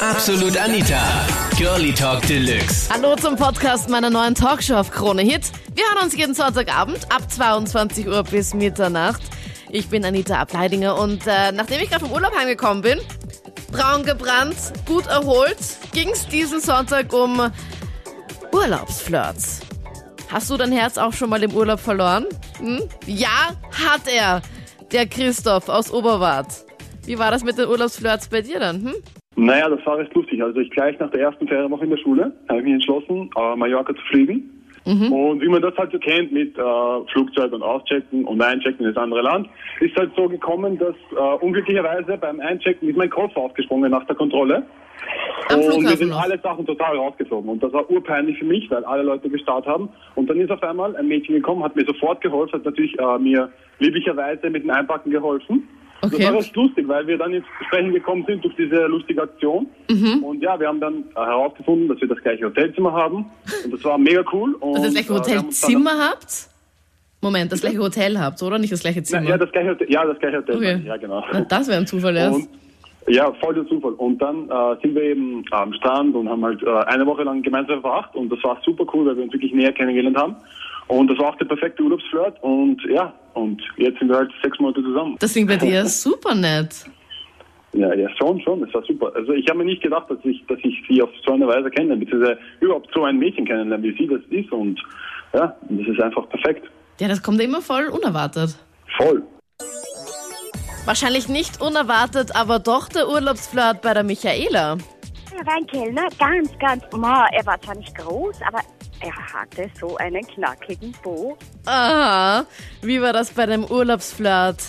Absolut Anita, Girlie Talk Deluxe. Hallo zum Podcast meiner neuen Talkshow auf Krone Hit. Wir hören uns jeden Sonntagabend ab 22 Uhr bis Mitternacht. Ich bin Anita Ableidinger und äh, nachdem ich gerade vom Urlaub heimgekommen bin, braun gebrannt, gut erholt, ging es diesen Sonntag um Urlaubsflirts. Hast du dein Herz auch schon mal im Urlaub verloren? Hm? Ja, hat er. Der Christoph aus Oberwart. Wie war das mit den Urlaubsflirts bei dir dann? Hm? Naja, das war recht lustig. Also ich gleich nach der ersten Ferienwoche in der Schule habe ich mich entschlossen, äh, Mallorca zu fliegen. Und wie man das halt so kennt mit äh, Flugzeug und Auschecken und Einchecken in das andere Land, ist halt so gekommen, dass äh, unglücklicherweise beim Einchecken ist mein Koffer aufgesprungen nach der Kontrolle. Am und mir Flughafen sind alle Sachen total rausgeflogen. Und das war urpeinlich für mich, weil alle Leute gestarrt haben. Und dann ist auf einmal ein Mädchen gekommen, hat mir sofort geholfen, hat natürlich äh, mir lieblicherweise mit dem Einpacken geholfen. Okay. Das war recht lustig, weil wir dann ins Sprechen gekommen sind durch diese lustige Aktion. Mhm. Und ja, wir haben dann äh, herausgefunden, dass wir das gleiche Hotelzimmer haben. Und das war mega cool. Und, Dass ihr das gleiche äh, Hotelzimmer habt? Moment, das gleiche Hotel habt, oder? Nicht das gleiche Zimmer. ja, das gleiche Hotel. Ja, das gleiche Hotel. Okay. Ja, genau. Na, das wäre ein Zufall erst. Und, ja, voll der Zufall. Und dann äh, sind wir eben am Strand und haben halt äh, eine Woche lang gemeinsam verbracht und das war super cool, weil wir uns wirklich näher kennengelernt haben. Und das war auch der perfekte Urlaubsflirt und ja, und jetzt sind wir halt sechs Monate zusammen. Das klingt bei dir super nett. Ja, ja, schon, schon, das war super. Also ich habe mir nicht gedacht, dass ich, dass ich sie auf so eine Weise kennenlerne, beziehungsweise überhaupt so ein Mädchen kennenlerne, wie sie das ist und ja, das ist einfach perfekt. Ja, das kommt immer voll unerwartet. Voll. Wahrscheinlich nicht unerwartet, aber doch der Urlaubsflirt bei der Michaela. Er war ein Kellner, ganz, ganz, ma, er war zwar nicht groß, aber er hatte so einen knackigen Po. Aha. Wie war das bei dem Urlaubsflirt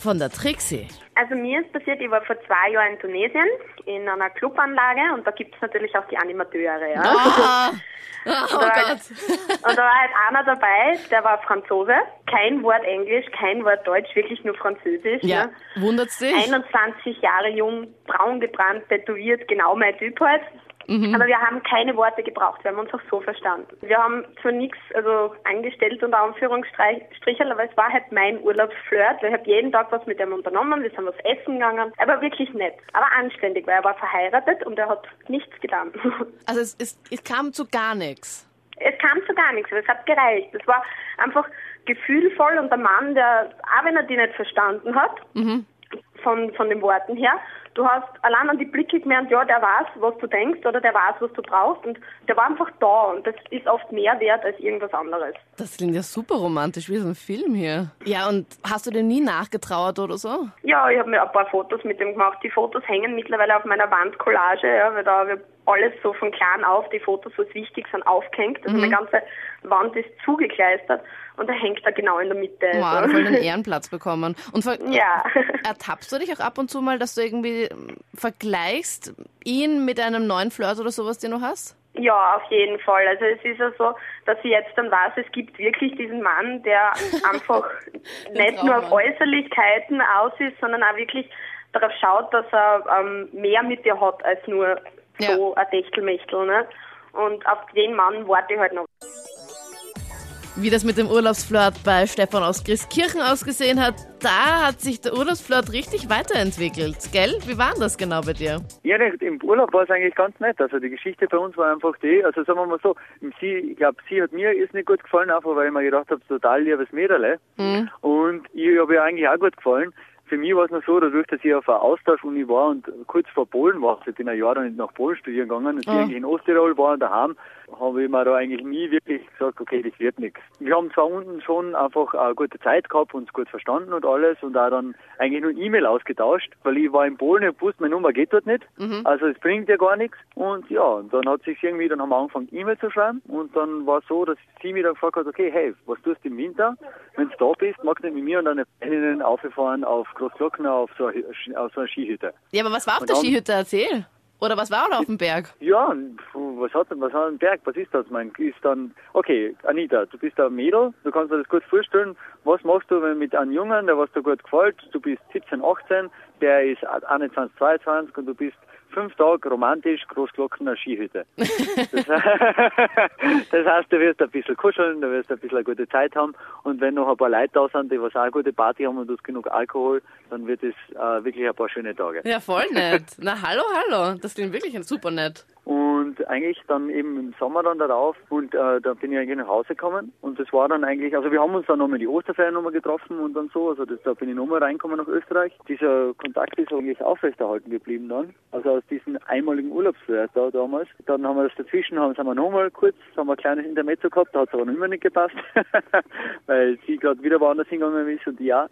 von der Trixie? Also mir ist passiert, ich war vor zwei Jahren in Tunesien in einer Clubanlage und da gibt es natürlich auch die Animateure. Ja. Ah. Oh Und da halt- Und da war halt einer dabei, der war Franzose, kein Wort Englisch, kein Wort Deutsch, wirklich nur Französisch. Ja, Ne? wundert's dich? 21 Jahre jung, braun gebrannt, tätowiert, genau mein Typ halt. Aber wir haben keine Worte gebraucht, wir haben uns auch so verstanden. Wir haben zwar nichts also angestellt unter Anführungsstrichen, aber es war halt mein Urlaubsflirt. Ich habe jeden Tag was mit ihm unternommen, wir sind was essen gegangen. Er war wirklich nett, aber anständig, weil er war verheiratet und er hat nichts getan. Also es, es, es kam zu gar nichts. Es kam zu gar nichts, aber es hat gereicht. Es war einfach gefühlvoll und der Mann, der, auch wenn er die nicht verstanden hat, von, von den Worten her, du hast allein an die Blicke gemerkt, ja, der weiß, was du denkst oder der weiß, was du brauchst und der war einfach da und das ist oft mehr wert als irgendwas anderes. Das klingt ja super romantisch, wie so ein Film hier. Ja, und hast du dir nie nachgetrauert oder so? Ja, ich habe mir ein paar Fotos mit dem gemacht. Die Fotos hängen mittlerweile auf meiner Wandcollage, ja, weil da alles so von klein auf, die Fotos, was wichtig sind, aufgehängt. Also meine ganze Wand ist zugekleistert und er hängt da genau in der Mitte. Wow, also. voll den Ehrenplatz bekommen. Und Ja. ertappst du dich auch ab und zu mal, dass du irgendwie ähm, vergleichst ihn mit einem neuen Flirt oder sowas, den du hast? Ja, auf jeden Fall. Also es ist ja so, dass ich jetzt dann weiß, es gibt wirklich diesen Mann, der einfach nicht nur auf. Äußerlichkeiten aus ist, sondern auch wirklich darauf schaut, dass er ähm, mehr mit dir hat als nur so ein Techtelmechtel. Ne? Und auf den Mann warte ich halt noch. Wie das mit dem Urlaubsflirt bei Stefan aus Christkirchen ausgesehen hat, da hat sich der Urlaubsflirt richtig weiterentwickelt, gell? Wie war denn das genau bei dir? Ja, nicht, im Urlaub war es eigentlich ganz nett. Also die Geschichte bei uns war einfach die, also sagen wir mal so, sie, ich glaube, sie hat mir ist nicht gut gefallen, einfach weil ich mir gedacht habe, total liebes Mädel. Und ich habe ihr eigentlich auch gut gefallen. Für mich war es noch so, dadurch, dass ich auf einer Austauschuni war und kurz vor Polen war, ich bin ein Jahr dann nach Polen studieren gegangen und sie Ah. eigentlich in Osttirol war und daheim, habe ich mir da eigentlich nie wirklich gesagt, okay, das wird nichts. Wir haben zwar unten schon einfach eine gute Zeit gehabt, uns gut verstanden und alles und auch dann eigentlich nur E-Mail ausgetauscht, weil ich war in Polen und wusste, meine Nummer geht dort nicht, also es bringt ja gar nichts und ja, und dann hat sich irgendwie, dann haben wir angefangen E-Mail zu schreiben und dann war es so, dass sie mir dann gefragt hat, okay, hey, was tust du im Winter, wenn du da bist, magst du nicht mit mir und deine Freundinnen aufgefahren auf Großglockner auf so, eine, auf so eine Skihütte. Ja, aber was war auf Und der Skihütte? Erzähl. Oder was war da auf dem Berg? Ja, was hat, was hat ein Berg? Was ist das? Mein, ist dann, okay, Anita, du bist ein Mädel, du kannst dir das gut vorstellen. Was machst du mit einem Jungen, der was dir gut gefällt? Du bist 17, 18, der ist 21, 22 und du bist fünf Tage romantisch, Großglockner Skihütte. Das, das heißt, du wirst ein bisschen kuscheln, du wirst ein bisschen eine gute Zeit haben und wenn noch ein paar Leute da sind, die was auch eine gute Party haben und du hast genug Alkohol, dann wird es äh, wirklich ein paar schöne Tage. Ja, voll nett. Na, hallo, hallo. Das klingt wirklich super nett. Und eigentlich dann eben im Sommer dann darauf und äh, da bin ich eigentlich nach Hause gekommen und das war dann eigentlich, also wir haben uns dann nochmal die Osterferien nochmal getroffen und dann so, also das, da bin ich nochmal reingekommen nach Österreich. Dieser Kontakt ist eigentlich aufrechterhalten geblieben dann, also aus diesem einmaligen Urlaubsflirt da damals. Dann haben wir das dazwischen, haben, wir nochmal kurz, haben wir ein kleines Intermezzo gehabt, da hat es aber noch immer nicht gepasst, weil sie gerade wieder woanders hingegangen ist und auch.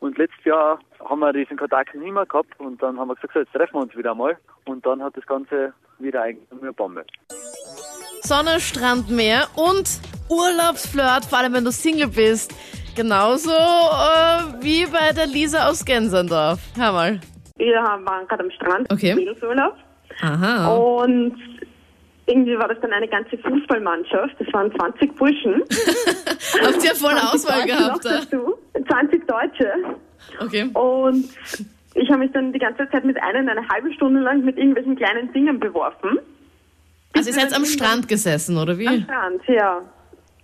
Und letztes Jahr haben wir diesen Kontakt nicht mehr gehabt und dann haben wir gesagt, so, jetzt treffen wir uns wieder einmal. Und dann hat das Ganze wieder eigentlich eine Bombe. Sonne, Strand, Meer und Urlaubsflirt, vor allem wenn du Single bist. Genauso äh, wie bei der Lisa aus Gensendorf. Hör mal. Wir waren gerade am Strand, Okay. Mädelsurlaub. Aha. Und irgendwie war das dann eine ganze Fußballmannschaft. Das waren 20 Burschen. Habt ihr voll 20 Auswahl gehabt? noch da? dazu. 20 Deutsche. Okay. Und ich habe mich dann die ganze Zeit mit einem eine halbe Stunde lang mit irgendwelchen kleinen Dingen beworfen. Also ihr seid am Strand gesessen, oder Am wie? Strand, ja.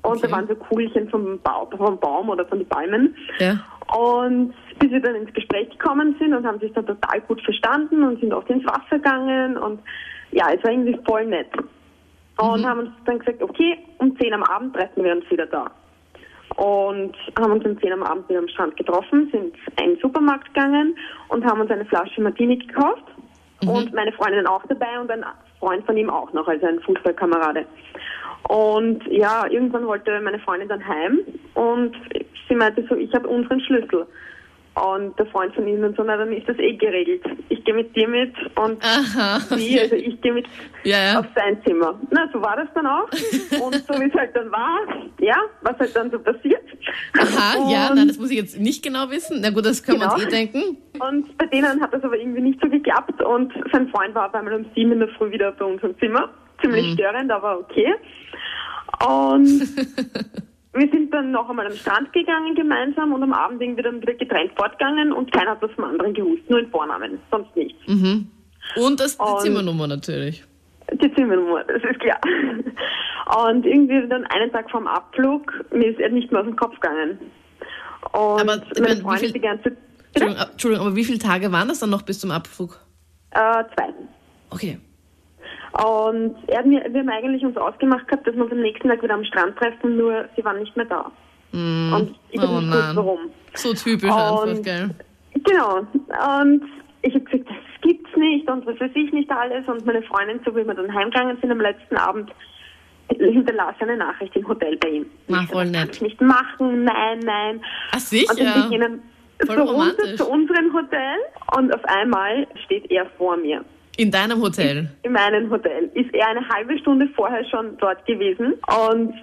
Und Okay. da waren so Kugelchen vom, Bau, vom Baum oder von den Bäumen. Ja. Und bis wir dann ins Gespräch gekommen sind und haben sich dann total gut verstanden und sind oft ins Wasser gegangen und ja, es war irgendwie voll nett. Und haben uns dann gesagt, okay, um 10 am Abend treffen wir uns wieder da. Und haben uns um 10 am Abend wieder am Strand getroffen, sind in den Supermarkt gegangen und haben uns eine Flasche Martini gekauft. Und meine Freundin auch dabei und ein Freund von ihm auch noch, also ein Fußballkamerade. Und ja, irgendwann wollte meine Freundin dann heim und sie meinte so, ich habe unseren Schlüssel. Und der Freund von ihnen so, na dann ist das eh geregelt. Ich gehe mit dir mit und Aha. sie, also ich gehe mit Ja, ja. auf sein Zimmer. Na, so war das dann auch. Und so wie es halt dann war, ja, was halt dann so passiert. Aha, ja, Und- nein, das muss ich jetzt nicht genau wissen. Na gut, das können wir uns Genau. eh denken. Und bei denen hat das aber irgendwie nicht so geklappt und sein Freund war auf einmal um sieben in der Früh wieder bei uns im Zimmer. Ziemlich störend, aber okay. Und wir sind dann noch einmal am Strand gegangen gemeinsam und am Abend irgendwie dann wieder getrennt fortgegangen und keiner hat das vom anderen gewusst, nur in Vornamen, sonst nichts. Und das die Und- Zimmernummer natürlich. Die Zimmernummer, das ist klar. Und irgendwie dann einen Tag vorm Abflug, mir ist er nicht mehr aus dem Kopf gegangen. Und Aber, meine Freundin viel- die ganze? Entschuldigung, Entschuldigung, aber wie viele Tage waren das dann noch bis zum Abflug? Äh, zwei. Okay. Und er hat mir, wir haben eigentlich uns ausgemacht gehabt, dass wir uns am nächsten Tag wieder am Strand treffen, nur sie waren nicht mehr da. Und ich Oh nicht gewusst, warum. So typisch Und- gell? Genau. Und ich habe gesagt, das gibt's nicht und was weiß ich nicht alles. Und meine Freundin, so wie wir dann heimgegangen sind am letzten Abend, hinterlasse eine Nachricht im Hotel bei ihm. Na, Ich so, voll das kann nett. ich nicht machen, nein, nein. Ach, Und dann sicher? bin ich Voll so runter romantisch. zu unserem Hotel und auf einmal steht er vor mir. In deinem Hotel? in meinem Hotel. Ist er eine halbe Stunde vorher schon dort gewesen und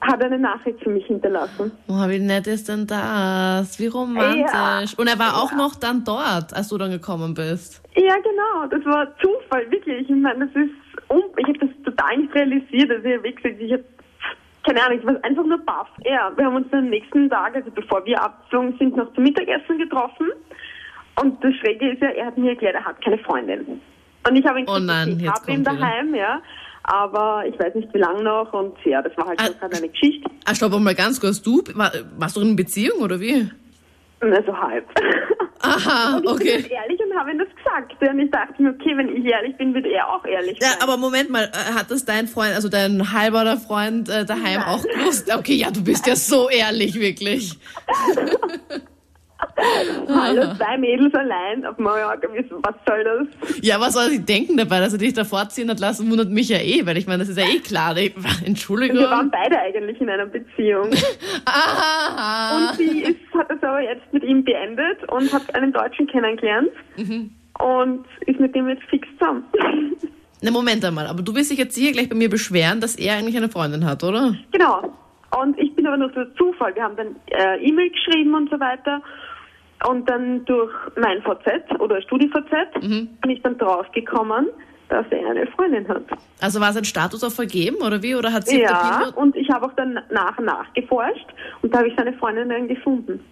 hat eine Nachricht für mich hinterlassen. Oh, wie nett ist denn das? Wie romantisch. Ja. Und er war auch noch dann dort, als du dann gekommen bist. Ja, genau. Das war Zufall, wirklich. Ich meine, das ist, ich habe das total nicht realisiert. Also, ich habe keine Ahnung, ich war einfach nur baff. Ja, wir haben uns dann am nächsten Tag, also bevor wir abgeflogen sind, noch zum Mittagessen getroffen. Und das Schräge ist ja, er hat mir erklärt, er hat keine Freundin. Und ich habe ihn Oh gesagt, nein, ich habe ihn wieder. daheim, ja. Aber ich weiß nicht, wie lange noch. Und ja, das war halt Ah, so gerade eine Geschichte. Ah, stopp mal ganz kurz. Du, war, warst du in einer Beziehung oder wie? Na, so halb. Aha, Und ich bin okay. jetzt ehrlich und habe ihm das gesagt. Und ich dachte mir, okay, wenn ich ehrlich bin, wird er auch ehrlich Ja, sein. aber Moment mal, äh, hat das dein Freund, also dein halber Freund äh, daheim Nein. auch gewusst? Okay, ja, du bist ja so ehrlich, wirklich. Hallo, zwei Mädels allein auf Mallorca, was soll das? Ja, was soll sie denken dabei, dass er dich da vorziehen hat lassen, wundert mich ja eh, weil ich meine, das ist ja eh klar. Ich- Entschuldigung. Wir waren beide eigentlich in einer Beziehung. Aha. Und sie ist, hat das aber jetzt mit ihm beendet und hat einen Deutschen kennengelernt. Mhm. Und ist mit dem jetzt fix zusammen. Na, Moment einmal, aber du willst dich jetzt hier gleich bei mir beschweren, dass er eigentlich eine Freundin hat, oder? genau. Und ich bin aber nur durch Zufall. Wir haben dann äh, E-Mail geschrieben und so weiter. Und dann durch mein VZ oder StudiVZ Mhm. bin ich dann draufgekommen, dass er eine Freundin hat. Also war sein Status auch vergeben, oder wie? Oder hat sie Ja, und ich habe auch dann nach und nach geforscht und da habe ich seine Freundin dann gefunden.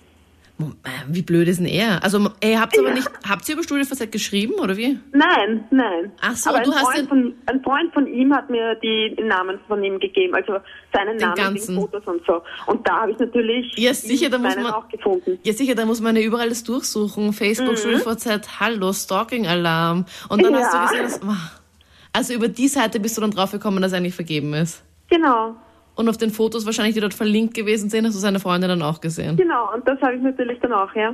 Wie blöd ist denn er? Also, ey, habt ihr aber nicht, habt ihr über StudiVZ geschrieben, oder wie? Nein, nein. Ach so, Aber ein du hast Freund, den- von, ein Freund von ihm hat mir die den Namen von ihm gegeben, also seinen Den Namen, ganzen. die Fotos und so. Und da habe ich natürlich Ja, sicher, da muss man- auch gefunden. Ja, sicher, da muss man ja überall das durchsuchen. Facebook, StudiVZ, Hallo, Stalking-Alarm. Und dann hast du Ja. gesehen, dass, also über die Seite bist du dann draufgekommen, dass er eigentlich vergeben ist. Genau, Und auf den Fotos wahrscheinlich, die dort verlinkt gewesen sind, hast du seine Freunde dann auch gesehen. genau. Und das habe ich natürlich dann auch, ja.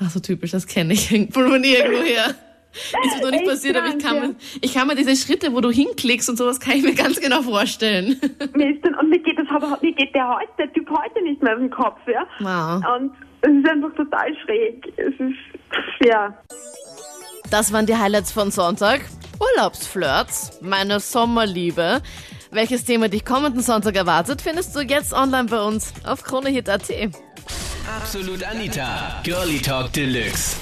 Ach so typisch, das kenne ich von irgendwoher. Ist mir noch nicht passiert, aber ich kann, mir, ich kann mir diese Schritte, wo du hinklickst und sowas, kann ich mir ganz genau vorstellen. Mir ist dann, und mir geht, das, mir geht der, heute, der Typ heute nicht mehr den Kopf, ja. Wow. Und es ist einfach total schräg. Es ist, ja. Das waren die Highlights von Sonntag. Urlaubsflirts, meine Sommerliebe. Welches Thema dich kommenden Sonntag erwartet, findest du jetzt online bei uns auf kronehit.at. Absolut Anita. Girlie Talk Deluxe.